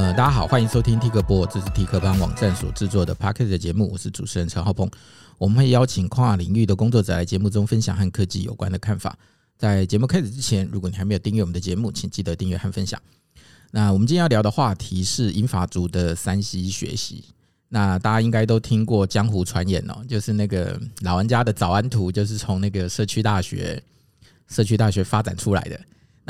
呃，大家好，欢迎收听 T 客播，这是 T 客邦网站所制作的 Podcast 的节目，我是主持人陈浩鹏。我们会邀请跨领域的工作者来节目中分享和科技有关的看法。在节目开始之前，如果你还没有订阅我们的节目，请记得订阅和分享。那我们今天要聊的话题是英法族的 3C 学习。那大家应该都听过江湖传言哦，就是那个老玩家的早安图，就是从那个社区大学、社区大学发展出来的。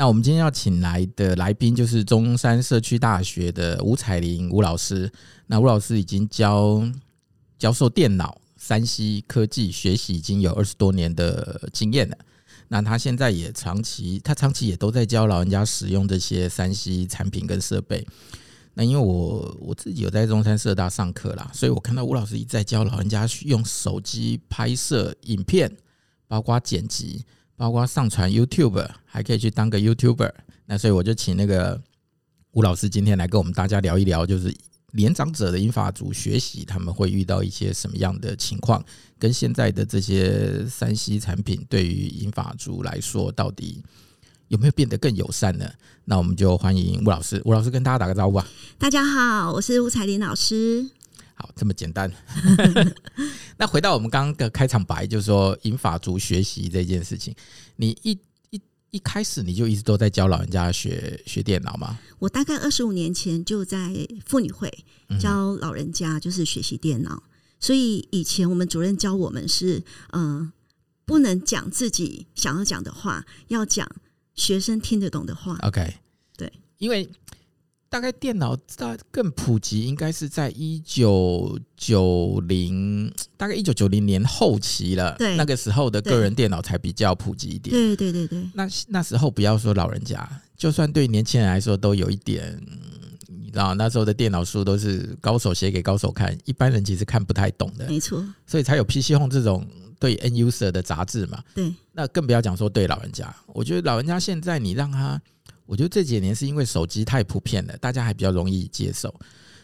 那我们今天要请来的来宾就是中山社区大学的吴彩玲吴老师。那吴老师已经教教授电脑、3C 科技学习已经有二十多年的经验了。那他现在也长期，他长期也都在教老人家使用这些 3C 产品跟设备。那因为我我自己有在中山社大上课啦，所以我看到吴老师一直在教老人家用手机拍摄影片，包括剪辑。包括上传 YouTube，还可以去当个 YouTuber。那所以我就请那个吴老师今天来跟我们大家聊一聊，就是年长者的银发族学习，他们会遇到一些什么样的情况，跟现在的这些三 C 产品对于银发族来说，到底有没有变得更友善呢？那我们就欢迎吴老师。吴老师跟大家打个招呼吧。大家好，我是吴彩玲老师。好，这么简单。那回到我们刚刚的开场白，就是说引法族学习这件事情，你一一一开始你就一直都在教老人家学学电脑吗？我大概二十五年前就在妇女会教老人家，就是学习电脑。嗯、所以以前我们主任教我们是，嗯、呃，不能讲自己想要讲的话，要讲学生听得懂的话。OK，对，因为。大概电脑大更普及，应该是在一九九零，大概一九九零年后期了。对，那个时候的个人电脑才比较普及一点。对对对对。那那时候不要说老人家，就算对年轻人来说，都有一点，你知道，那时候的电脑书都是高手写给高手看，一般人其实看不太懂的。没错。所以才有 PC Home 这种对 N user 的杂志嘛。对。那更不要讲说对老人家，我觉得老人家现在你让他。我觉得这几年是因为手机太普遍了，大家还比较容易接受。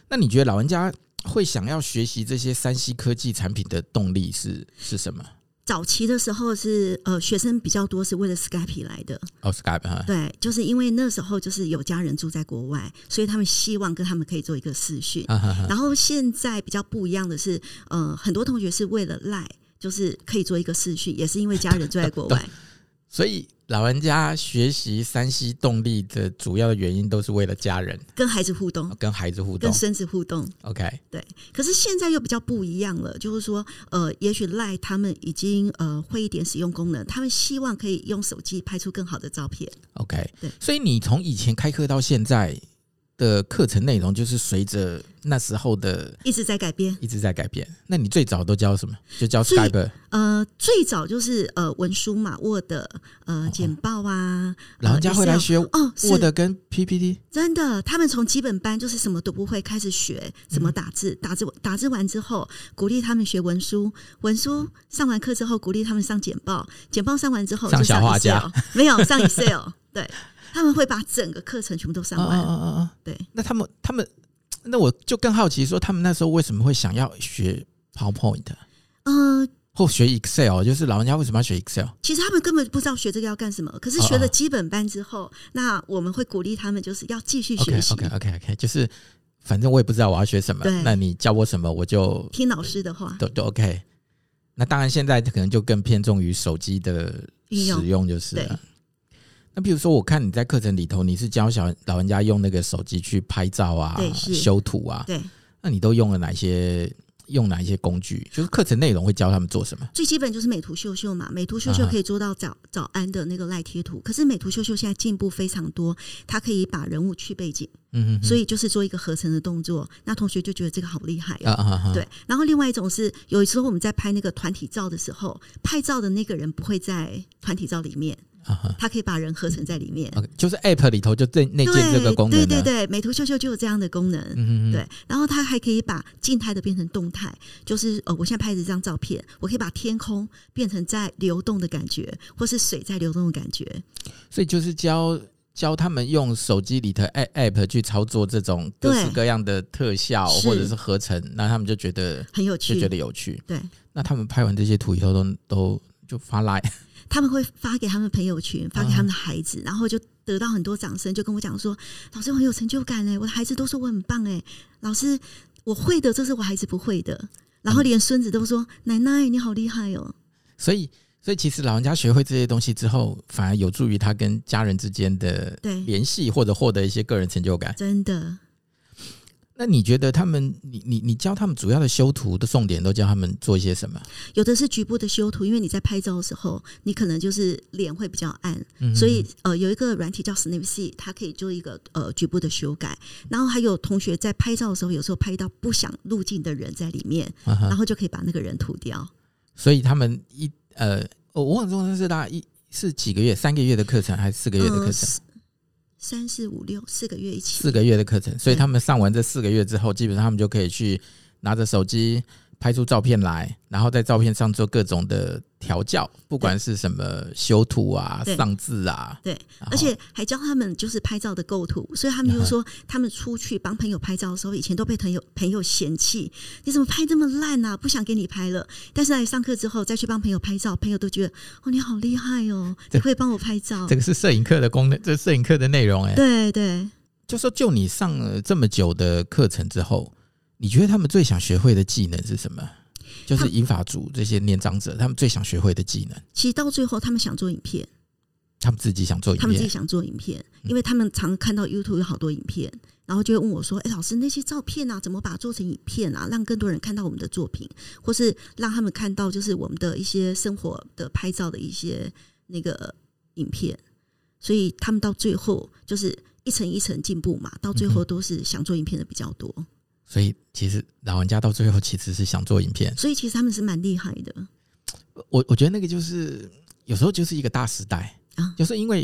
那你觉得老人家会想要学习这些三 C 科技产品的动力是是什么？早期的时候是呃学生比较多是为了 Skype 来的哦，Skype 哈，对，就是因为那时候就是有家人住在国外，所以他们希望跟他们可以做一个视讯。然后现在比较不一样的是，呃，很多同学是为了 Line，就是可以做一个视讯，也是因为家人住在国 外，所以。老人家学习三 C 动力的主要的原因都是为了家人，跟孩子互动，跟孩子互动，跟孙子互动。OK，对。可是现在又比较不一样了，就是说，呃，也许 LINE 他们已经呃会一点使用功能，他们希望可以用手机拍出更好的照片。OK，对。所以你从以前开课到现在。的课程内容就是随着那时候的一直在改变，一直在改变。那你最早都教什么？就教 Skype。呃，最早就是呃文书嘛，Word，呃简报啊。老人家会来学哦，Word 跟 PPT。真的，他们从基本班就是什么都不会开始学，怎么打字，打字打字完之后，鼓励他们学文书，文书上完课之后，鼓励他们上简报，简报上完之后上小画家，没有上 Excel，对。他们会把整个课程全部都上完。嗯嗯嗯，对。那他们他们，那我就更好奇说，他们那时候为什么会想要学 PowerPoint？嗯，或学 Excel，就是老人家为什么要学 Excel？其实他们根本不知道学这个要干什么。可是学了基本班之后，那我们会鼓励他们，就是要继续学习。OK OK OK，就是反正我也不知道我要学什么，那你教我什么，我就听老师的话。都都 OK。那当然，现在可能就更偏重于手机的使用，就是了。那比如说，我看你在课程里头，你是教小老人家用那个手机去拍照啊、修图啊，对，那你都用了哪些？用哪一些工具？就是课程内容会教他们做什么？最基本就是美图秀秀嘛，美图秀秀可以做到早早安的那个赖贴图。可是美图秀秀现在进步非常多，它可以把人物去背景，嗯，所以就是做一个合成的动作。那同学就觉得这个好厉害啊，对。然后另外一种是，有时候我们在拍那个团体照的时候，拍照的那个人不会在团体照里面。它可以把人合成在里面，okay, 就是 App 里头就这内建这个功能。对对对，美图秀秀就有这样的功能。嗯嗯对，然后它还可以把静态的变成动态，就是呃，我现在拍的这张照片，我可以把天空变成在流动的感觉，或是水在流动的感觉。所以就是教教他们用手机里的 App 去操作这种各式各样的特效或者是合成，那他们就觉得很有趣，就觉得有趣。对，那他们拍完这些图以后都都就发来。他们会发给他们朋友圈，发给他们的孩子，然后就得到很多掌声，就跟我讲说：“老师，我很有成就感哎，我的孩子都说我很棒哎，老师，我会的，这是我孩子不会的。”然后连孙子都说：“奶奶，你好厉害哦。”所以。所以其实老人家学会这些东西之后，反而有助于他跟家人之间的联系，或者获得一些个人成就感。真的？那你觉得他们，你你你教他们主要的修图的重点都教他们做一些什么？有的是局部的修图，因为你在拍照的时候，你可能就是脸会比较暗，嗯、所以呃有一个软体叫 Snapseed，它可以做一个呃局部的修改。然后还有同学在拍照的时候，有时候拍到不想入镜的人在里面，啊、然后就可以把那个人涂掉。所以他们一。呃，我我很重视是大概一是几个月，三个月的课程还是四个月的课程？呃、三四五六四个月一起。四个月的课程，所以他们上完这四个月之后，基本上他们就可以去拿着手机。拍出照片来，然后在照片上做各种的调教，不管是什么修图啊、上字啊，对，而且还教他们就是拍照的构图。所以他们就说，他们出去帮朋友拍照的时候，以前都被朋友朋友嫌弃，你怎么拍这么烂啊？不想给你拍了。但是来上课之后，再去帮朋友拍照，朋友都觉得哦，你好厉害哦，你会帮我拍照。这个是摄影课的功能，这是摄影课的内容哎。对对，就说就你上了这么久的课程之后。你觉得他们最想学会的技能是什么？就是银发族这些年长者，他们最想学会的技能。其实到最后，他们想做影片，他们自己想做影片，他们自己想做影片，因为他们常看到 YouTube 有好多影片，然后就会问我说：“哎，老师，那些照片啊，怎么把它做成影片啊？让更多人看到我们的作品，或是让他们看到就是我们的一些生活的拍照的一些那个影片。”所以他们到最后就是一层一层进步嘛，到最后都是想做影片的比较多。所以其实老玩家到最后其实是想做影片，所以其实他们是蛮厉害的。我我觉得那个就是有时候就是一个大时代啊，就是因为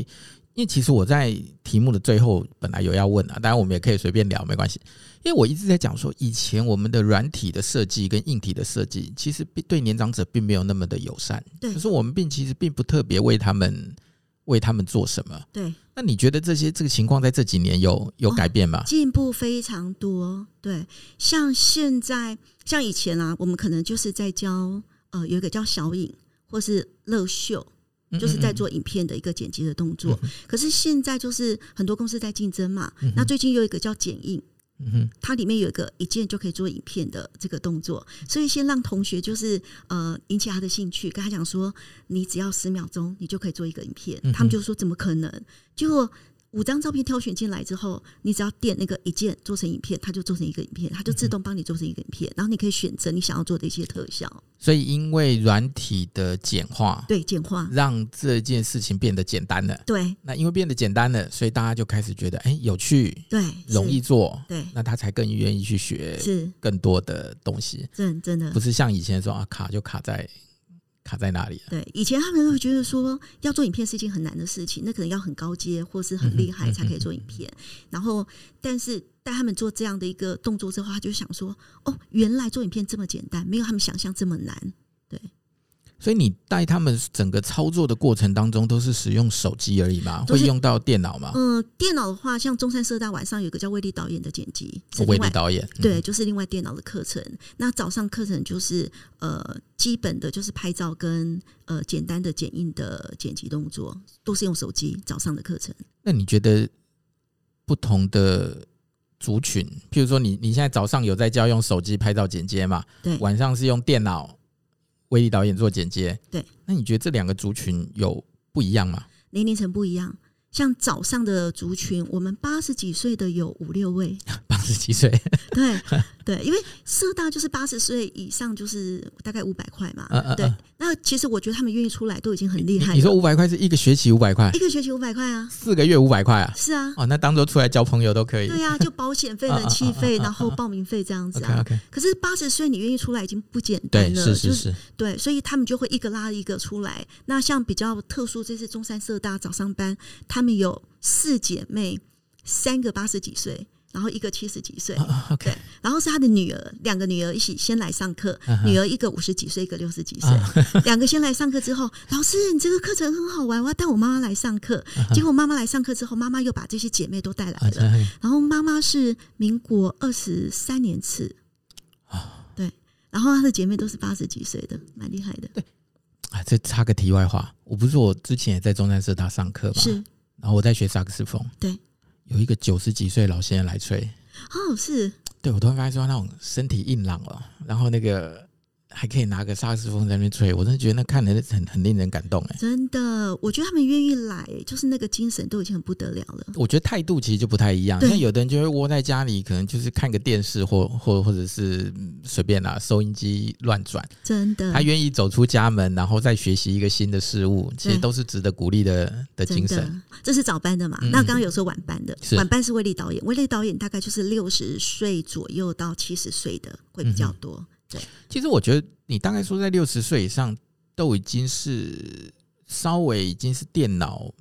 因为其实我在题目的最后本来有要问啊，当然我们也可以随便聊没关系。因为我一直在讲说，以前我们的软体的设计跟硬体的设计，其实对年长者并没有那么的友善，对，可是我们并其实并不特别为他们。为他们做什么？对，那你觉得这些这个情况在这几年有有改变吗？哦，进步非常多。对，像现在，像以前啊，我们可能就是在教呃，有一个叫小影或是乐秀，就是在做影片的一个剪辑的动作。嗯嗯，可是现在就是很多公司在竞争嘛，那最近有一个叫剪映。嗯哼，它里面有一个一键就可以做影片的这个动作，所以先让同学就是呃引起他的兴趣，跟他讲说，你只要十秒钟，你就可以做一个影片。他们就说怎么可能？结果。五张照片挑选进来之后，你只要点那个一键做成影片，它就做成一个影片，它就自动帮你做成一个影片，然后你可以选择你想要做的一些特效。所以，因为软体的简化，对简化，让这件事情变得简单了。对，那因为变得简单了，所以大家就开始觉得，哎，有趣，对，容易做，对，那他才更愿意去学，是更多的东西。真真的不是像以前说啊，卡就卡在。卡在哪里？对，以前他们会觉得说要做影片是一件很难的事情，那可能要很高阶或是很厉害才可以做影片。然后，但是带他们做这样的一个动作之后，他就想说：哦，原来做影片这么简单，没有他们想象这么难。对。所以你带他们整个操作的过程当中，都是使用手机而已吗？会用到电脑吗？嗯、呃，电脑的话，像中山社大晚上有个叫威力导演的剪辑，威力导演，对，就是另外电脑的课程。那早上课程就是呃，基本的就是拍照跟呃简单的剪映的剪辑动作，都是用手机。早上的课程。那你觉得不同的族群，譬如说你你现在早上有在教用手机拍照剪接嘛？对，晚上是用电脑。威力导演做剪接，对，那你觉得这两个族群有不一样吗？年龄层不一样。像早上的族群，我们八十几岁的有五六位，八 十几岁，对 对，因为社大就是八十岁以上就是大概五百块嘛，啊啊啊对。那其实我觉得他们愿意出来都已经很厉害了。你说五百块是一个学期五百块，一个学期五百块啊，四个月五百块啊，是啊，哦，那当做出来交朋友都可以。对啊，就保险费、人气费，然后报名费这样子啊。OK，可是八十岁你愿意出来已经不简单了，对，是是是，对，所以他们就会一个拉一个出来。那像比较特殊，这次中山社大早上班，他们有。四姐妹，三个八十几岁，然后一个七十几岁，oh, okay. 对，然后是他的女儿，两个女儿一起先来上课，uh huh. 女儿一个五十几岁，一个六十几岁，uh huh. 两个先来上课之后，老师，你这个课程很好玩，我要带我妈妈来上课。Uh huh. 结果妈妈来上课之后，妈妈又把这些姐妹都带来了，uh. 然后妈妈是民国二十三年次，uh. 对，然后她的姐妹都是八十几岁的，蛮厉害的。对啊，这插个题外话，我不是我之前也在中山社大上课嘛，是，然后我在学萨克斯风，对，有一个九十几岁老先生来吹，哦，是，对，我突然发现说那种身体硬朗哦，然后那个。还可以拿个萨克斯风在那边吹，我真的觉得那看人很很令人感动哎！真的，我觉得他们愿意来，就是那个精神都已经很不得了了。我觉得态度其实就不太一样，像有的人就会窝在家里，可能就是看个电视或或或者是随便拿收音机乱转。真的，他愿意走出家门，然后再学习一个新的事物，其实都是值得鼓励的的精神。这是早班的嘛？嗯、那刚刚有说晚班的，晚班是威力导演，威力导演大概就是六十岁左右到七十岁的会比较多。嗯对，其实我觉得你大概说在六十岁以上都已经是稍微已经是电脑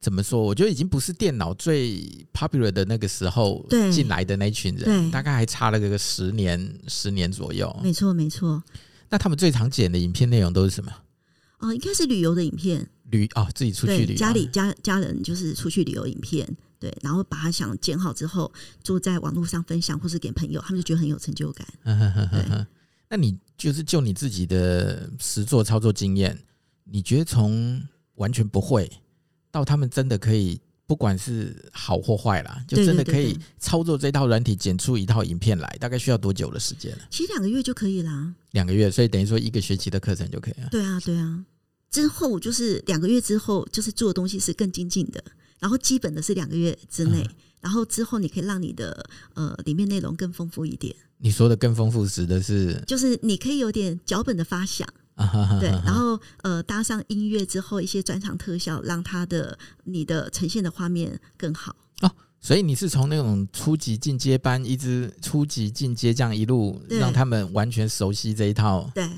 怎么说？我觉得已经不是电脑最 popular 的那个时候进来的那群人，大概还差了个十年十年左右。没错，没错。那他们最常剪的影片内容都是什么？哦，应该是旅游的影片。旅哦，自己出去旅游，家里家家人就是出去旅游影片。对，然后把它想剪好之后，就在网络上分享，或是给朋友，他们就觉得很有成就感。对，那你就是就你自己的实作操作经验，你觉得从完全不会到他们真的可以，不管是好或坏啦，就真的可以操作这套软体，剪出一套影片来，大概需要多久的时间呢？其实两个月就可以啦。两个月，所以等于说一个学期的课程就可以了。对啊，对啊。之后就是两个月之后，就是做的东西是更精进的。然后基本的是两个月之内，嗯、然后之后你可以让你的呃里面内容更丰富一点。你说的更丰富指的是，就是你可以有点脚本的发想，对，然后呃搭上音乐之后一些转场特效，让它的你的呈现的画面更好。哦，所以你是从那种初级进阶班一直初级进阶这样一路让他们完全熟悉这一套。对。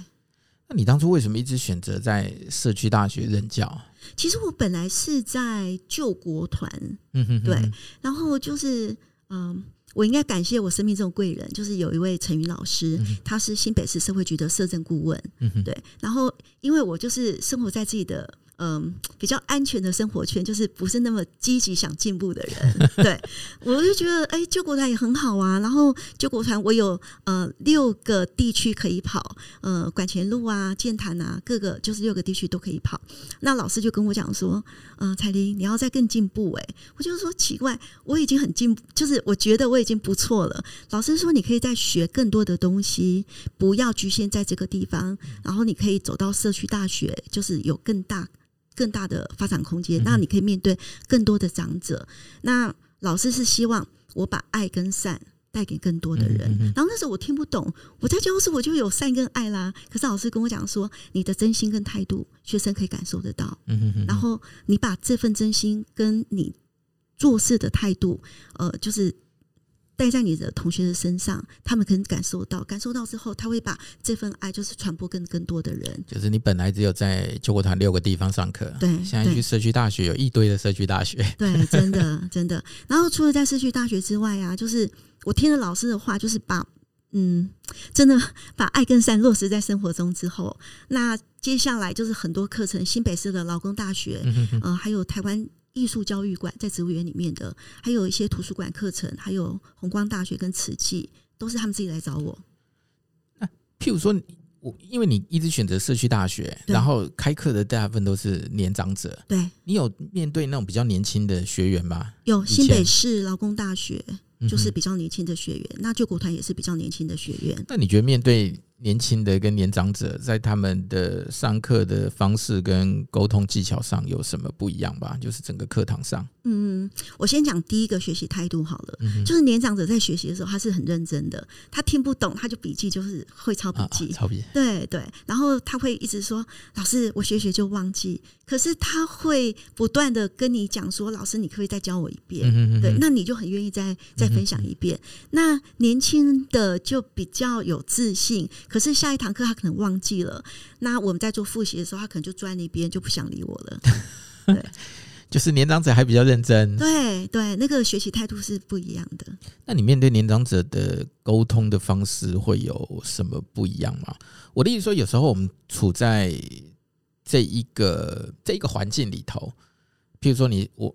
那你当初为什么一直选择在社区大学任教？其实我本来是在救国团，嗯哼，对，然后就是，嗯，我应该感谢我生命这种贵人，就是有一位陈云老师，他是新北市社会局的社政顾问，嗯哼，对，然后因为我就是生活在自己的。嗯，比较安全的生活圈，就是不是那么积极想进步的人。对，我就觉得，哎、欸，救国团也很好啊。然后救国团，我有呃六个地区可以跑，呃，管前路啊、剑潭啊，各个就是六个地区都可以跑。那老师就跟我讲说，嗯、呃，彩玲，你要再更进步、欸。哎，我就说奇怪，我已经很进步，就是我觉得我已经不错了。老师说，你可以再学更多的东西，不要局限在这个地方，然后你可以走到社区大学，就是有更大。更大的发展空间，那你可以面对更多的长者。那老师是希望我把爱跟善带给更多的人。然后那时候我听不懂，我在教室我就有善跟爱啦。可是老师跟我讲说，你的真心跟态度，学生可以感受得到。然后你把这份真心跟你做事的态度，呃，就是。带在你的同学的身上，他们可能感受到，感受到之后，他会把这份爱就是传播更更多的人。就是你本来只有在救国团六个地方上课，对，现在去社区大学有一堆的社区大学，对，真的 真的。然后除了在社区大学之外啊，就是我听了老师的话，就是把嗯，真的把爱跟善落实在生活中之后，那接下来就是很多课程，新北市的劳工大学，嗯、呃，还有台湾。艺术教育馆在植物园里面的，还有一些图书馆课程，还有弘光大学跟慈济，都是他们自己来找我。那譬如说，我因为你一直选择社区大学，然后开课的大部分都是年长者，对，你有面对那种比较年轻的学员吗？有，新北市劳工大学就是比较年轻的学员，嗯、那救国团也是比较年轻的学员。那你觉得面对？年轻的跟年长者在他们的上课的方式跟沟通技巧上有什么不一样吧？就是整个课堂上，嗯，我先讲第一个学习态度好了，嗯、就是年长者在学习的时候，他是很认真的，他听不懂他就笔记，就是会抄笔记，啊啊、抄笔，对对，然后他会一直说老师，我学学就忘记，可是他会不断的跟你讲说，老师，你可以再教我一遍，嗯、对，那你就很愿意再再分享一遍。嗯、那年轻的就比较有自信。可是下一堂课他可能忘记了，那我们在做复习的时候，他可能就坐在那边就不想理我了。对，就是年长者还比较认真。对对，那个学习态度是不一样的。那你面对年长者的沟通的方式会有什么不一样吗？我的意思说，有时候我们处在这一个这一个环境里头，譬如说你我。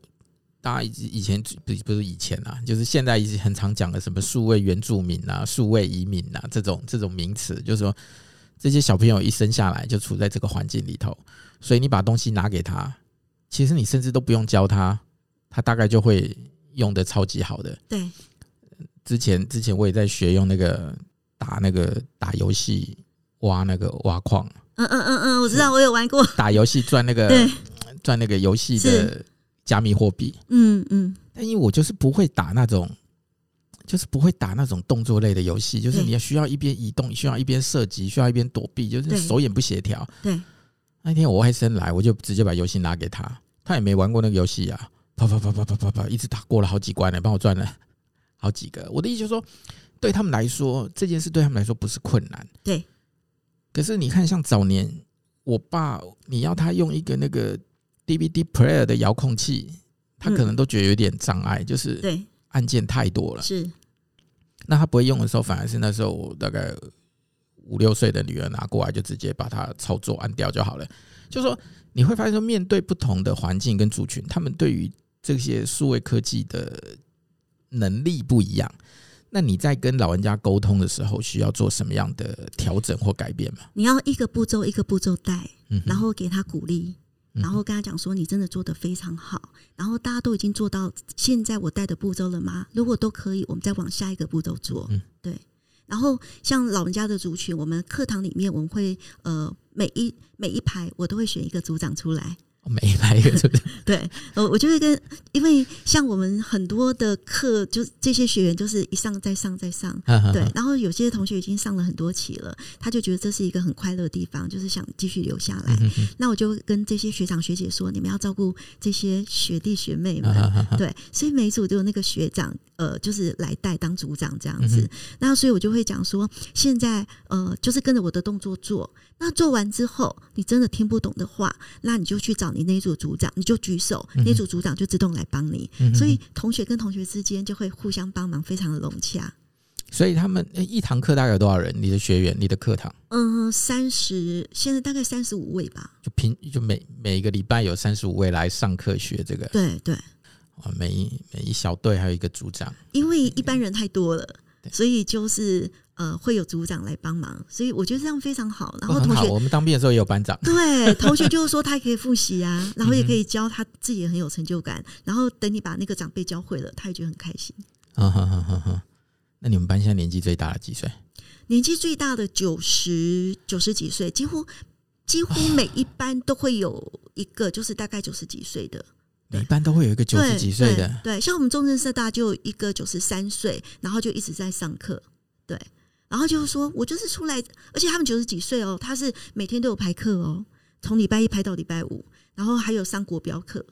大家以以前不不是以前啊，就是现在一直很常讲的什么数位原住民啊、数位移民啊这种这种名词，就是说这些小朋友一生下来就处在这个环境里头，所以你把东西拿给他，其实你甚至都不用教他，他大概就会用的超级好的。对，之前之前我也在学用那个打那个打游戏挖那个挖矿。嗯嗯嗯嗯，我知道，我有玩过打游戏赚那个对赚那个游戏的加密货币。嗯嗯，但因为我就是不会打那种。就是不会打那种动作类的游戏，就是你要需要一边移动，需要一边射击，需要一边躲避，就是手眼不协调。对，那天我外甥来，我就直接把游戏拿给他，他也没玩过那个游戏啊，啪啪啪啪啪啪啪，一直打过了好几关呢，帮我赚了好几个。我的意思就是说，对他们来说，这件事对他们来说不是困难。对。可是你看，像早年我爸，你要他用一个那个 DVD player 的遥控器，他可能都觉得有点障碍，就是对按键太多了。是。那他不会用的时候，反而是那时候我大概五六岁的女儿拿过来，就直接把它操作按掉就好了。就是说你会发现说，面对不同的环境跟族群，他们对于这些数位科技的能力不一样。那你在跟老人家沟通的时候，需要做什么样的调整或改变吗？你要一个步骤一个步骤带，然后给他鼓励。然后跟他讲说，你真的做得非常好。然后大家都已经做到现在我带的步骤了吗？如果都可以，我们再往下一个步骤做。对。然后像老人家的族群，我们课堂里面我们会呃每一每一排我都会选一个组长出来。每一排一个对？对，我我就会跟，因为像我们很多的课，就这些学员就是一上再上再上，对，然后有些同学已经上了很多期了，他就觉得这是一个很快乐的地方，就是想继续留下来。那我就跟这些学长学姐说，你们要照顾这些学弟学妹们，对，所以每一组都有那个学长，呃，就是来带当组长这样子。那所以我就会讲说，现在呃，就是跟着我的动作做。那做完之后，你真的听不懂的话，那你就去找你那一组组长，你就举手，那组组长就自动来帮你。所以同学跟同学之间就会互相帮忙，非常的融洽。所以他们一堂课大概有多少人？你的学员，你的课堂？嗯，三十，现在大概三十五位吧。就平，就每每一个礼拜有三十五位来上课学这个。对对。啊，每一每一小队还有一个组长。因为一般人太多了，所以就是。呃，会有组长来帮忙，所以我觉得这样非常好。然后同学，我们当兵的时候也有班长。对，同学就是说他可以复习啊，然后也可以教他自己也很有成就感。然后等你把那个长辈教会了，他也觉得很开心。啊哈哈哈！那你们班现在年纪最大的几岁？年纪最大的九十九十几岁，几乎几乎每一班都会有一个，就是大概九十几岁的。每班都会有一个九十几岁的对。对，像我们中正社大就有一个九十三岁，然后就一直在上课。对。然后就是说，我就是出来，而且他们九十几岁哦，他是每天都有排课哦，从礼拜一排到礼拜五，然后还有上国标课。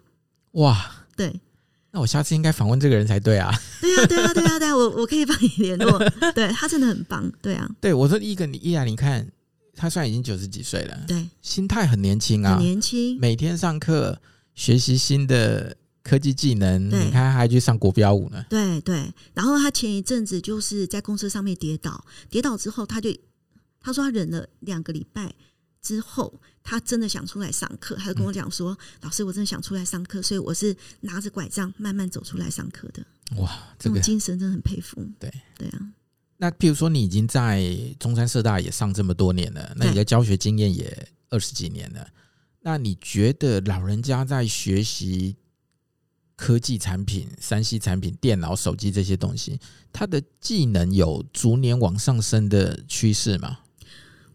哇，对，那我下次应该访问这个人才对啊。对啊，对啊，对啊，对啊，我我可以帮你联络。对，他真的很棒，对啊。对，我说一个你依然，你看他虽然已经九十几岁了，对，心态很年轻啊，很年轻，每天上课学习新的。科技技能，对你看还去上国标舞呢。对对，然后他前一阵子就是在公车上面跌倒，跌倒之后他就他说他忍了两个礼拜之后，他真的想出来上课，他就跟我讲说：“嗯、老师，我真的想出来上课，所以我是拿着拐杖慢慢走出来上课的。”哇，这个精神真的很佩服。对对啊，那譬如说你已经在中山社大也上这么多年了，那你的教学经验也二十几年了，对那你觉得老人家在学习？科技产品、三 C 产品、电脑、手机这些东西，他的技能有逐年往上升的趋势吗？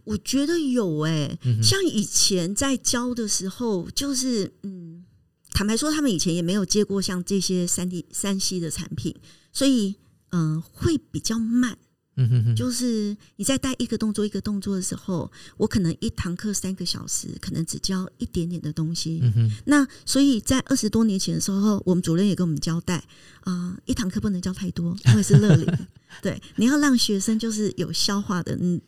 我觉得有诶、欸，像以前在教的时候，就是嗯，坦白说，他们以前也没有接过像这些三 D、三 C 的产品，所以嗯、呃，会比较慢。嗯哼哼，就是你在带一个动作一个动作的时候，我可能一堂课三个小时，可能只教一点点的东西。嗯哼，那所以在二十多年前的时候，我们主任也跟我们交代啊、呃，一堂课不能教太多，因为是乐龄。对，你要让学生就是有消化的，嗯。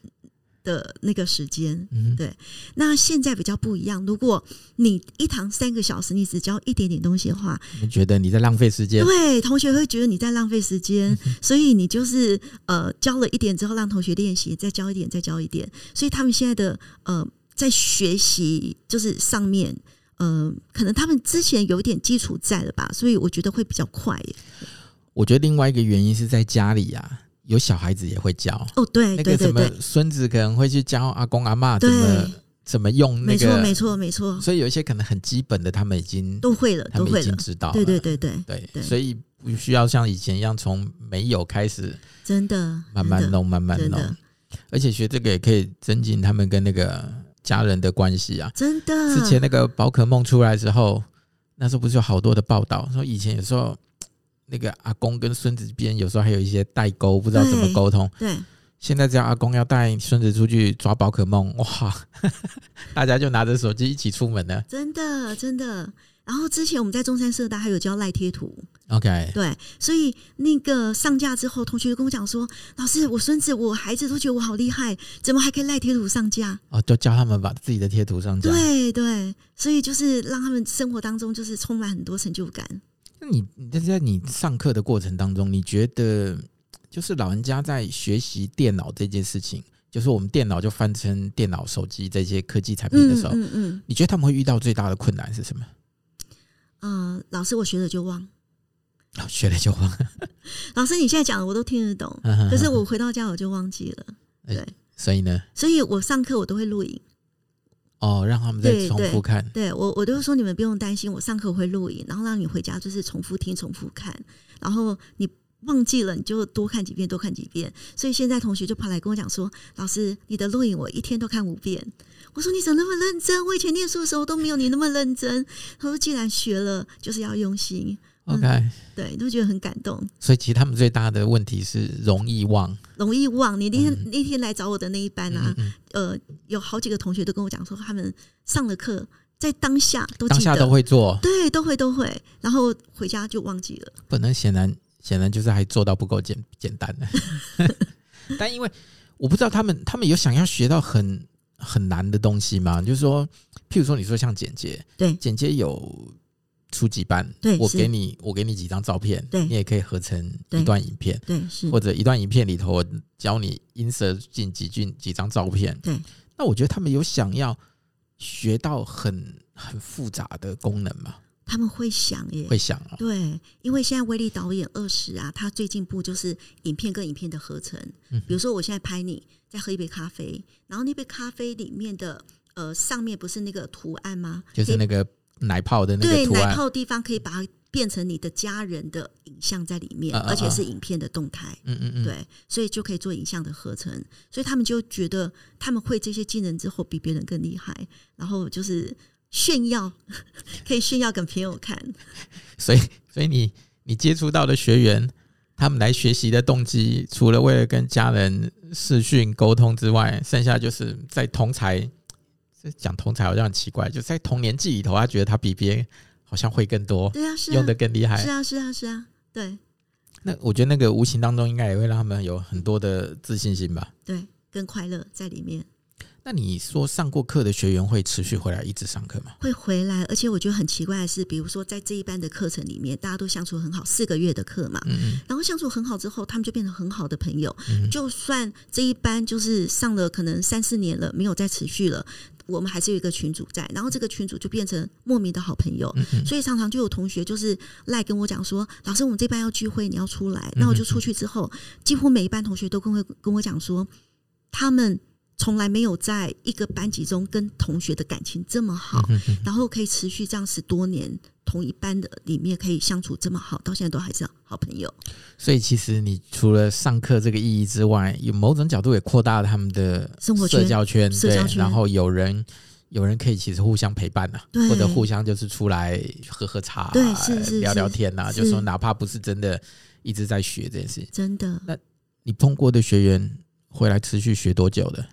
的那个时间，嗯对，那现在比较不一样。如果你一堂三个小时，你只教一点点东西的话，你觉得你在浪费时间？对，同学会觉得你在浪费时间，所以你就是呃教了一点之后，让同学练习，再教一点，再教一点。所以他们现在的呃在学习就是上面，呃，可能他们之前有一点基础在了吧，所以我觉得会比较快。我觉得另外一个原因是在家里呀、啊。有小孩子也会教哦，对，那个什么孙子可能会去教阿公阿妈怎么怎么用那个，没错没错没错。所以有一些可能很基本的，他们已经都会了，他们已经知道了，对对对对对。所以不需要像以前一样从没有开始，真的慢慢弄慢慢弄。而且学这个也可以增进他们跟那个家人的关系啊，真的。之前那个宝可梦出来之后，那时候不是有好多的报道说以前有时候。那个阿公跟孙子之间有时候还有一些代沟，不知道怎么沟通。对，现在只要阿公要带孙子出去抓宝可梦，哇，大家就拿着手机一起出门了。真的，真的。然后之前我们在中山社大还有教赖贴图。OK，对，所以那个上架之后，同学就跟我讲说：“老师，我孙子、我孩子都觉得我好厉害，怎么还可以赖贴图上架？”哦，就教他们把自己的贴图上架。对对，所以就是让他们生活当中就是充满很多成就感。那你，你在你上课的过程当中，你觉得就是老人家在学习电脑这件事情，就是我们电脑就翻成电脑、手机这些科技产品的时候，嗯嗯，你觉得他们会遇到最大的困难是什么？嗯，老师，我学了就忘，学了就忘。老师，你现在讲的我都听得懂，可是我回到家我就忘记了。对，所以呢？所以我上课我都会录影。哦，让他们再重复看。对，我，我都说你们不用担心，我上课会录影，然后让你回家就是重复听、重复看，然后你忘记了你就多看几遍，多看几遍。所以现在同学就跑来跟我讲说：“老师，你的录影我一天都看五遍。”我说：“你怎么那么认真？我以前念书的时候都没有你那么认真。”他说：“既然学了，就是要用心。” OK，嗯，对，都觉得很感动。所以其实他们最大的问题是容易忘，容易忘。你那天，嗯，那天来找我的那一班啊，呃，有好几个同学都跟我讲说，他们上了课在当下都当下都会做，对，都会都会，然后回家就忘记了。不能显然显然就是还做到不够简简单的。但因为我不知道他们他们有想要学到很很难的东西吗？就是说，譬如说你说像剪接，对，剪接有。初级班，对，我给你，我给你几张照片，对，你也可以合成一段影片，对，是，或者一段影片里头我教你 insert 进几句几张照片，对。那我觉得他们有想要学到很很复杂的功能吗？他们会想耶，会想哦。对，因为现在威力导演二十啊，他最进步就是影片跟影片的合成。嗯，比如说我现在拍你在喝一杯咖啡，然后那杯咖啡里面的呃上面不是那个图案吗？就是那个。奶泡的那个图案，对，奶泡的地方可以把它变成你的家人的影像在里面，而且是影片的动态。嗯嗯嗯，对，所以就可以做影像的合成。所以他们就觉得他们会这些技能之后比别人更厉害，然后就是炫耀，可以炫耀给朋友看。所以，所以你你接触到的学员，他们来学习的动机，除了为了跟家人视讯沟通之外，剩下就是在同侪。讲同才好像很奇怪，就在同年纪里头，他觉得他比别人好像会更多，对啊，是啊，用的更厉害，是啊，是啊，是啊，对。那我觉得那个无形当中应该也会让他们有很多的自信心吧？对，更快乐在里面。那你说上过课的学员会持续回来一直上课吗？会回来，而且我觉得很奇怪的是，比如说在这一班的课程里面，大家都相处很好，四个月的课嘛，嗯，然后相处很好之后，他们就变成很好的朋友。嗯，就算这一班就是上了可能三四年了，没有再持续了。我们还是有一个群主在，然后这个群主就变成莫名的好朋友，所以常常就有同学就是赖跟我讲说：“老师，我们这班要聚会，你要出来。”那我就出去之后，几乎每一班同学都跟会跟我讲说，他们。从来没有在一个班级中跟同学的感情这么好，然后可以持续这样十多年，同一班的里面可以相处这么好，到现在都还是好朋友。所以，其实你除了上课这个意义之外，有某种角度也扩大了他们的生活社交圈，对，然后有人有人可以其实互相陪伴呐、啊，或者互相就是出来喝喝茶，对，是是聊聊天呐、啊，就说哪怕不是真的一直在学这件事，真的。那你碰过的学员回来持续学多久的？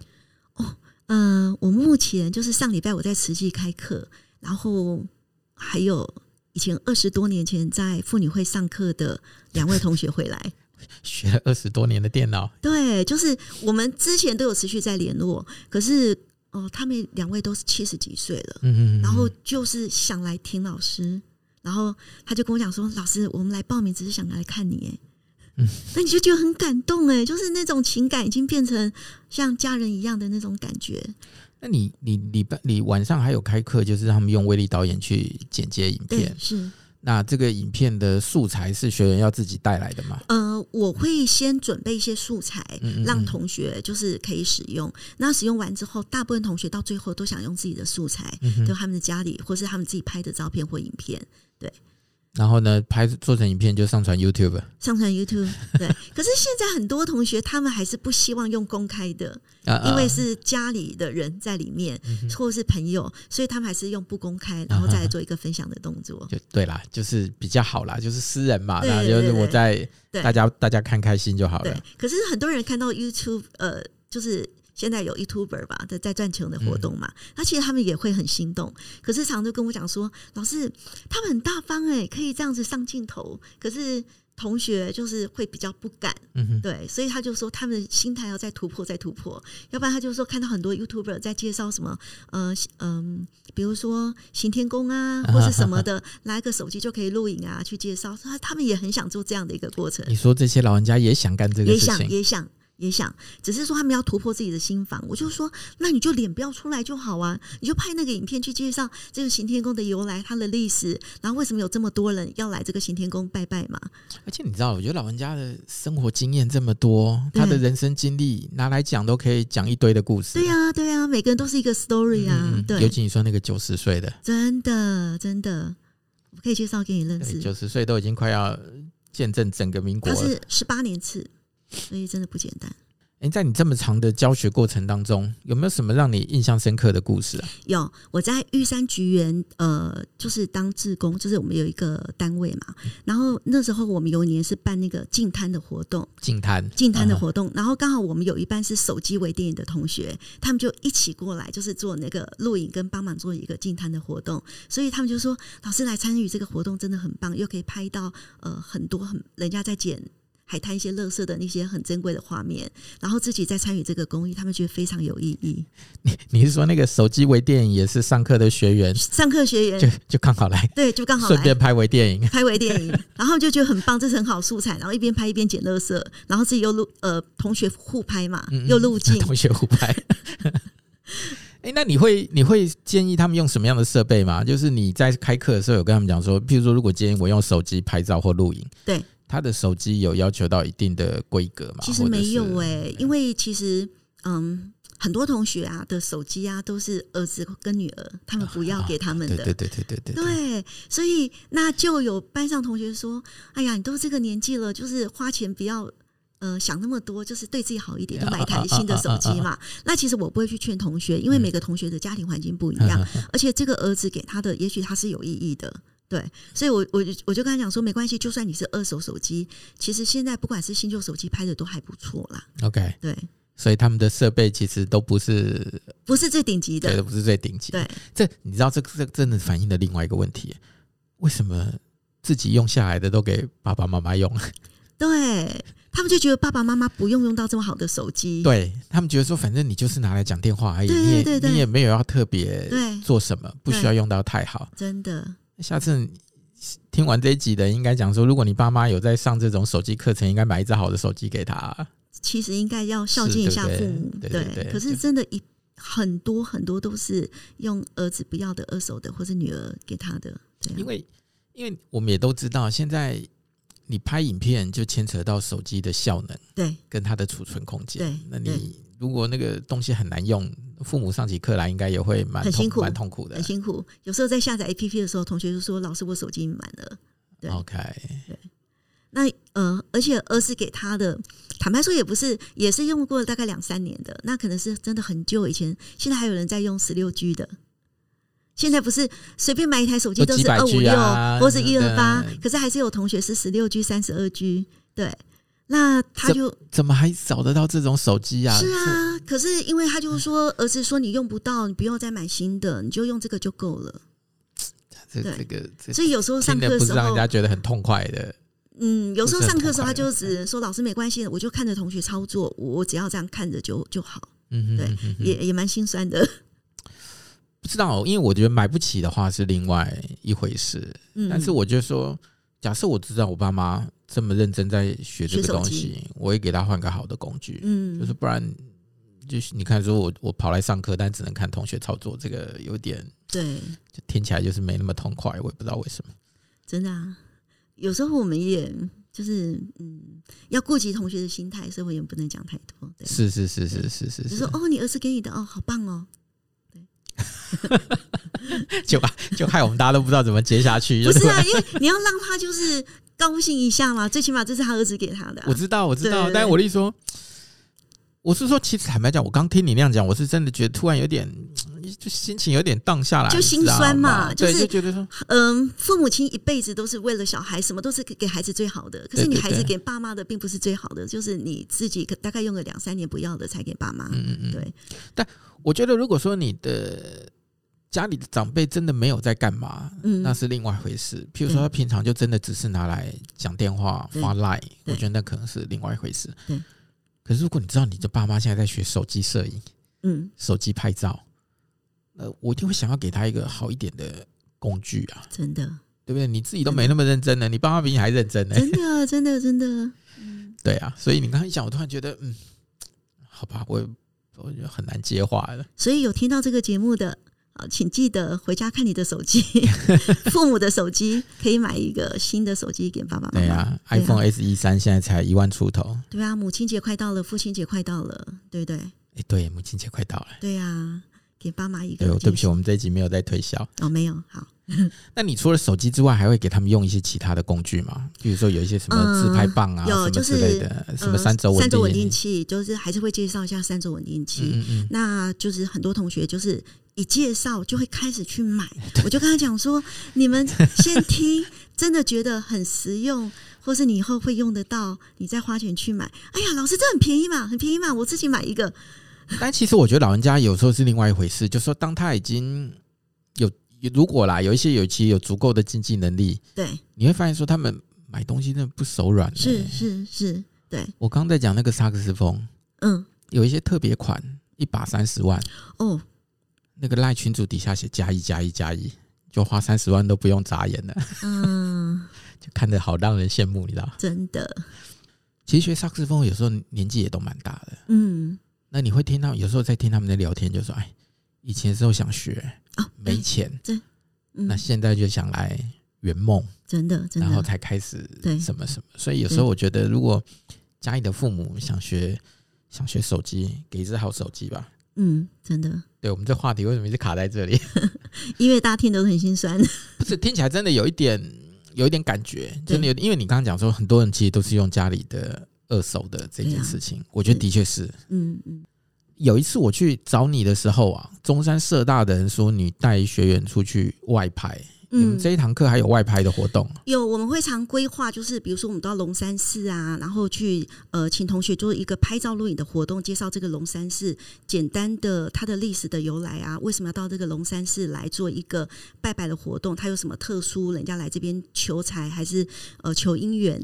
嗯、呃，我目前就是上礼拜我在慈济开课，然后还有以前二十多年前在妇女会上课的两位同学回来，学了二十多年的电脑。对，就是我们之前都有持续在联络，可是哦，他们两位都是七十几岁了，嗯嗯，然后就是想来听老师，然后他就跟我讲说：“老师，我们来报名只是想来看你。”嗯，那你就觉得很感动哎，就是那种情感已经变成像家人一样的那种感觉。那你你礼拜你晚上还有开课，就是他们用威力导演去剪接影片，是。那这个影片的素材是学员要自己带来的吗？呃，呃，我会先准备一些素材，让同学就是可以使用。那使用完之后，大部分同学到最后都想用自己的素材，就他们的家里或是他们自己拍的照片或影片，对。然后呢，拍做成影片就上传 YouTube，上传 YouTube。对，可是现在很多同学他们还是不希望用公开的，因为是家里的人在里面，或者是朋友，所以他们还是用不公开，然后再来做一个分享的动作。就对啦，就是比较好啦，就是私人嘛，然后就是我在大家大家看开心就好了。对，可是很多人看到 YouTube，呃，就是。现在有 YouTuber 吧，在在赚钱的活动嘛，那、嗯、其实他们也会很心动。可是常常都跟我讲说，老师他们很大方哎，可以这样子上镜头。可是同学就是会比较不敢，嗯、哼对，所以他就说他们的心态要再突破，再突破。要不然他就说看到很多 YouTuber 在介绍什么，呃嗯、呃，比如说行天宫啊，或是什么的，拿一个手机就可以录影啊，去介绍。他他们也很想做这样的一个过程。你说这些老人家也想干这个事情，也想也想。也想，只是说他们要突破自己的心房。我就说，那你就脸不要出来就好啊，你就拍那个影片去介绍这个行天宫的由来、它的历史，然后为什么有这么多人要来这个行天宫拜拜嘛。而且你知道，我觉得老人家的生活经验这么多，他的人生经历拿来讲都可以讲一堆的故事。对呀，对呀，每个人都是一个 story 啊。嗯、对，尤其你说那个九十岁的，真的真的，我可以介绍给你认识。九十岁都已经快要见证整个民国了，他是十八年次。所以真的不简单。哎，在你这么长的教学过程当中，有没有什么让你印象深刻的故事啊？有，我在玉山菊园，呃，就是当志工，就是我们有一个单位嘛。然后那时候我们有一年是办那个净摊的活动，净摊，净摊的活动。然后刚好我们有一班是手机微电影的同学，他们就一起过来，就是做那个录影跟帮忙做一个净摊的活动。所以他们就说，老师来参与这个活动真的很棒，又可以拍到呃很多很人家在捡。海滩一些垃圾的那些很珍贵的画面，然后自己在参与这个公益，他们觉得非常有意义。你你是说那个手机微电影也是上课的学员？上课学员就就刚好来，对，就刚好来顺便拍微电影，拍微电影，然后就觉得很棒，这是很好素材。然后一边拍一边捡垃圾，然后自己又录呃同学互拍嘛，嗯嗯又录镜，同学互拍。哎、欸，那你会你会建议他们用什么样的设备吗？就是你在开课的时候有跟他们讲说，譬如说如果今天我用手机拍照或录影，对。他的手机有要求到一定的规格吗？其实没有哎、欸，因为其实嗯，很多同学啊的手机啊都是儿子跟女儿，他们不要给他们的。对对对对对对。对，所以那就有班上同学说：“哎呀，你都这个年纪了，就是花钱不要呃想那么多，就是对自己好一点，就 买一台新的手机嘛。”那其实我不会去劝同学，因为每个同学的家庭环境不一样，而且这个儿子给他的，也许他是有意义的。对，所以我我就我就跟他讲说，没关系，就算你是二手手机，其实现在不管是新旧手机拍的都还不错啦。OK，对，所以他们的设备其实都不是不是最顶级的，对，不是最顶级。对，这你知道，这这真的反映了另外一个问题：为什么自己用下来的都给爸爸妈妈用？对，他们就觉得爸爸妈妈不用用到这么好的手机，对他们觉得说，反正你就是拿来讲电话而已，对对对对，你也你也没有要特别做什么，不需要用到太好，真的。下次听完这一集的，应该讲说，如果你爸妈有在上这种手机课程，应该买一只好的手机给他。其实应该要孝敬一下父母，对，对，对，对。可是真的，一很多很多都是用儿子不要的二手的，或者女儿给他的。因为，因为我们也都知道，现在你拍影片就牵扯到手机的效能，对，跟它的储存空间。对，那你如果那个东西很难用。父母上起课来应该也会蛮辛苦，蛮痛苦的，很辛苦。有时候在下载 APP 的时候，同学就说：“老师，我手机满了。”对，OK，对。那呃，而且儿子给他的，坦白说也不是，也是用过了大概两三年的，那可能是真的很旧以前。现在还有人在用十六 G 的，现在不是随便买一台手机都是二五六或是一二八，可是还是有同学是十六 G、三十二 G，对。那他就怎，怎么还找得到这种手机啊？是啊，可是因为他就是说，儿子说你用不到，你不用再买新的，你就用这个就够了。这这个，所以有时候上课的时候，让人家觉得很痛快的。嗯，有时候上课的时候，他就只说老师没关系，我就看着同学操作，我只要这样看着就就好。嗯哼，对，也也蛮心酸的。不知道，因为我觉得买不起的话是另外一回事。嗯，但是我就说，假设我知道我爸妈。这么认真在学这个东西，我也给他换个好的工具，嗯，就是不然，就是你看，说我我跑来上课，但只能看同学操作，这个有点对，就听起来就是没那么痛快，我也不知道为什么。真的啊，有时候我们也就是嗯，要顾及同学的心态，所以我也不能讲太多。对，是是是是是是，就说哦，你儿子给你的哦，好棒哦。对，就就害我们大家都不知道怎么接下去。不是啊，因为你要让他就是高兴一下嘛，最起码这是他儿子给他的啊。我知道，我知道，但是我的意思说。我是说，其实坦白讲，我刚听你那样讲，我是真的觉得突然有点，就心情有点荡下来，就心酸嘛，就是就觉得说，嗯，父母亲一辈子都是为了小孩，什么都是给孩子最好的，可是你孩子给爸妈的并不是最好的，就是你自己大概用个两三年不要的才给爸妈。嗯嗯嗯，对。但我觉得，如果说你的家里的长辈真的没有在干嘛，嗯，那是另外一回事。譬如说，他平常就真的只是拿来讲电话、发 Line，我觉得那可能是另外一回事。对。可是，如果你知道你的爸妈现在在学手机摄影，嗯，手机拍照，呃我一定会想要给他一个好一点的工具啊！真的，对不对？你自己都没那么认真呢，你爸妈比你还认真呢！真的，真的，真的，对啊。所以你刚刚一讲，我突然觉得，嗯，好吧，我我觉得很难接话了。所以有听到这个节目的。好，请记得回家看你的手机，父母的手机可以买一个新的手机给爸爸妈妈。对啊，iPhone SE 三现在才一万出头。对啊，母亲节快到了，父亲节快到了，对不对？哎，对，母亲节快到了。对啊，给爸妈一个。对，对不起，我们这一集没有在推销。哦，没有。好，那你除了手机之外，还会给他们用一些其他的工具吗？比如说有一些什么自拍棒啊，有就是之类的，什么三轴三轴稳定器，就是还是会介绍一下三轴稳定器。嗯嗯。那就是很多同学就是。一介绍就会开始去买，我就跟他讲说：你们先听，真的觉得很实用，或是你以后会用得到，你再花钱去买。哎呀，老师这很便宜嘛，很便宜嘛，我自己买一个。但其实我觉得老人家有时候是另外一回事，就是说当他已经有如果啦，有一些有其有足够的经济能力，对，你会发现说他们买东西真的不手软。是是是，对。我刚在讲那个萨克斯风，嗯，有一些特别款，一把三十万哦。那个赖群主底下写加一加一加一，就花三十万都不用眨眼了，嗯，就看着好让人羡慕，你知道？真的，其实学萨克斯风有时候年纪也都蛮大的，嗯，那你会听到有时候在听他们的聊天，就说：“哎，以前的时候想学，没钱，那现在就想来圆梦，真的，真的，然后才开始什么什么。”所以有时候我觉得，如果家里的父母想学想学手机，给一只好手机吧。嗯，真的。对，我们这话题为什么一直卡在这里？因为大家听都很心酸。不是，听起来真的有一点，有一点感觉，真的有。因为你刚刚讲说，很多人其实都是用家里的二手的这件事情，我觉得的确是。嗯嗯。有一次我去找你的时候啊，中山社大的人说你带学员出去外拍。嗯，这一堂课还有外拍的活动？有，我们会常规划，就是比如说我们到龙山寺啊，然后去呃，请同学做一个拍照录影的活动，介绍这个龙山寺简单的它的历史的由来啊，为什么要到这个龙山寺来做一个拜拜的活动？它有什么特殊？人家来这边求财还是呃求姻缘？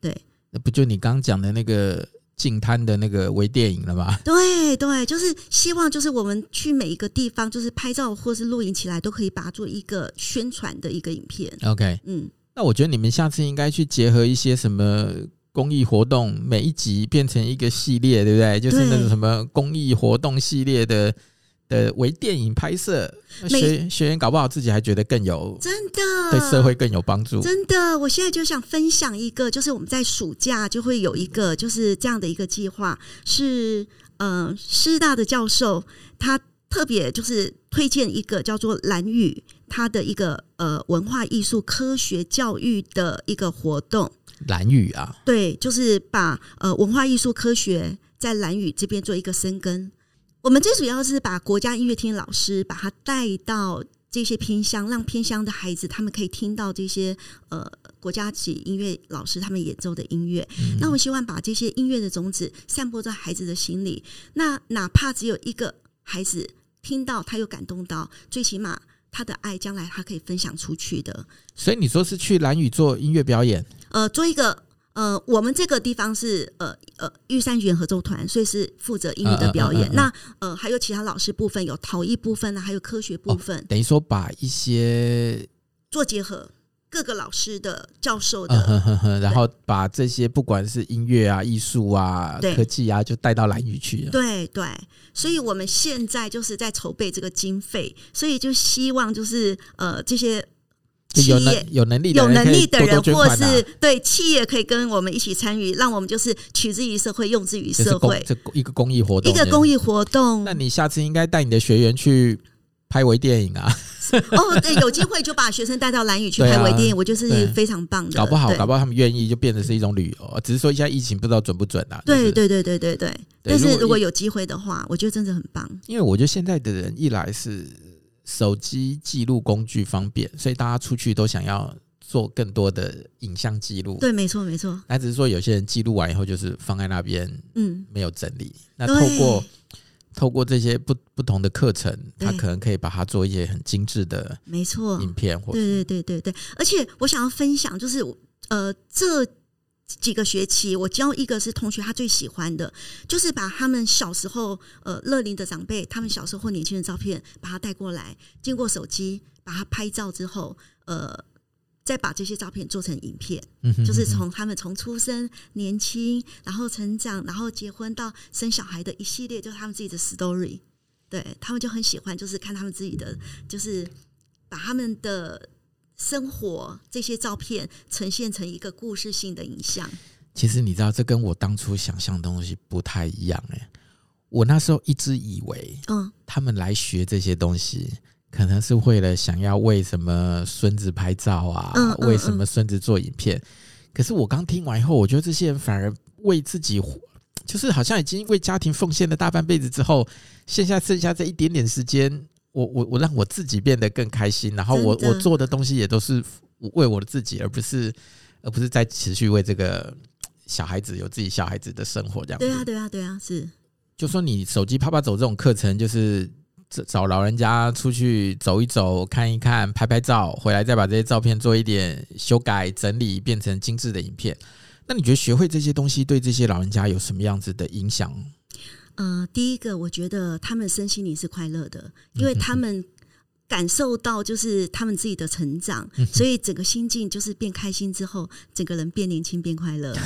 对，那不就你刚讲的那个？净滩的那个微电影了吧？对对，就是希望，就是我们去每一个地方，就是拍照或是录影起来，都可以把它做一个宣传的一个影片。OK，嗯，那我觉得你们下次应该去结合一些什么公益活动，每一集变成一个系列，对不对？就是那种什么公益活动系列的。的微电影拍摄，学学员搞不好自己还觉得更有真的对社会更有帮助。真的，我现在就想分享一个，就是我们在暑假就会有一个就是这样的一个计划，是呃师大的教授他特别就是推荐一个叫做蓝宇，他的一个呃文化艺术科学教育的一个活动。蓝宇啊，对，就是把呃文化艺术科学在蓝宇这边做一个深耕。我们最主要是把国家音乐厅老师把他带到这些偏乡，让偏乡的孩子他们可以听到这些呃国家级音乐老师他们演奏的音乐。嗯、那我希望把这些音乐的种子散播在孩子的心里。那哪怕只有一个孩子听到，他又感动到，最起码他的爱将来他可以分享出去的。所以你说是去兰屿做音乐表演？呃，做一个。呃，我们这个地方是呃呃玉山弦合奏团，所以是负责音乐的表演。嗯嗯嗯嗯、那呃还有其他老师部分，有陶艺部分呢，还有科学部分。哦、等于说把一些做结合，各个老师的教授的，嗯、呵呵然后把这些不管是音乐啊、艺术啊、科技啊，就带到兰屿去了。对对，所以我们现在就是在筹备这个经费，所以就希望就是呃这些。企业有能力有能力的人，或是对企业可以跟我们一起参与，让我们就是取之于社会，用之于社会，这一个公益活动，一个公益活动。那你下次应该带你的学员去拍微电影啊！哦，对，有机会就把学生带到蓝屿去拍微电影，啊、我就是非常棒的。搞不好，搞不好他们愿意，就变成是一种旅游。只是说现在疫情不知道准不准啊。对对对对对对。对但是如果有机会的话，我觉得真的很棒。因为我觉得现在的人一来是。手机记录工具方便，所以大家出去都想要做更多的影像记录。对，没错，没错。那只是说有些人记录完以后，就是放在那边，嗯，没有整理。嗯、那透过透过这些不不同的课程，他可能可以把它做一些很精致的，没错，影片。或对对对对对。而且我想要分享，就是呃这。几个学期，我教一个是同学，他最喜欢的，就是把他们小时候呃乐龄的长辈，他们小时候或年轻的照片，把他带过来，经过手机把他拍照之后，呃，再把这些照片做成影片，嗯、哼哼就是从他们从出生、年轻，然后成长，然后结婚到生小孩的一系列，就是他们自己的 story，对他们就很喜欢，就是看他们自己的，就是把他们的。生活这些照片呈现成一个故事性的影像。其实你知道，这跟我当初想象的东西不太一样哎。我那时候一直以为，嗯，他们来学这些东西，可能是为了想要为什么孙子拍照啊，嗯嗯嗯，为什么孙子做影片。可是我刚听完以后，我觉得这些人反而为自己，就是好像已经为家庭奉献了大半辈子之后，现在剩下这一点点时间。我我我让我自己变得更开心，然后我我做的东西也都是为我的自己，而不是而不是在持续为这个小孩子有自己小孩子的生活这样。对啊，对啊，对啊，是。就说你手机啪啪走这种课程，就是找老人家出去走一走、看一看、拍拍照，回来再把这些照片做一点修改、整理，变成精致的影片。那你觉得学会这些东西对这些老人家有什么样子的影响？呃，第一个，我觉得他们身心灵是快乐的，因为他们。感受到就是他们自己的成长，所以整个心境就是变开心之后，整个人变年轻变快乐。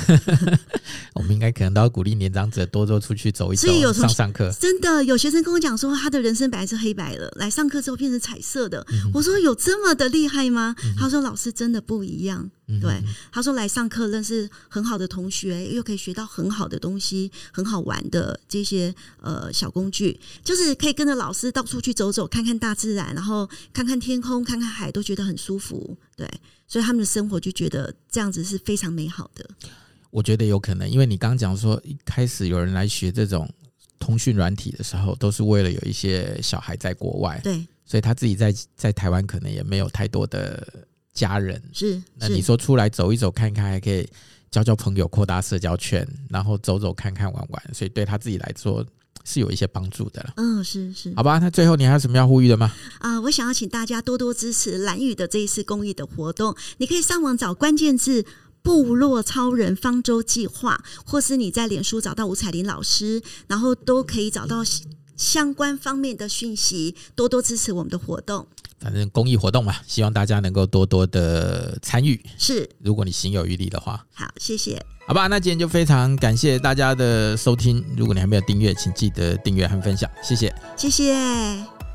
我们应该可能都要鼓励年长者多多出去走一走，所以有上上课。真的有学生跟我讲说，他的人生本来是黑白的，来上课之后变成彩色的。嗯、我说有这么的厉害吗？他说老师真的不一样。对，他说来上课认识很好的同学，又可以学到很好的东西，很好玩的这些呃小工具，就是可以跟着老师到处去走走，看看大自然，然后。然后看看天空，看看海，都觉得很舒服。对，所以他们的生活就觉得这样子是非常美好的。我觉得有可能，因为你刚刚讲说，一开始有人来学这种通讯软体的时候，都是为了有一些小孩在国外，对，所以他自己在在台湾可能也没有太多的家人。是，那你说出来走一走，看看，还可以交交朋友，扩大社交圈，然后走走看看玩玩，所以对他自己来说。是有一些帮助的了，嗯，是是，好吧。那最后你还有什么要呼吁的吗？啊、呃，我想要请大家多多支持蓝宇的这一次公益的活动。你可以上网找关键字“部落超人方舟计划”，或是你在脸书找到吴彩玲老师，然后都可以找到相关方面的讯息。多多支持我们的活动。反正公益活动嘛，希望大家能够多多的参与。是，如果你行有余力的话。好，谢谢。好吧，那今天就非常感谢大家的收听。如果你还没有订阅，请记得订阅和分享。谢谢，谢谢。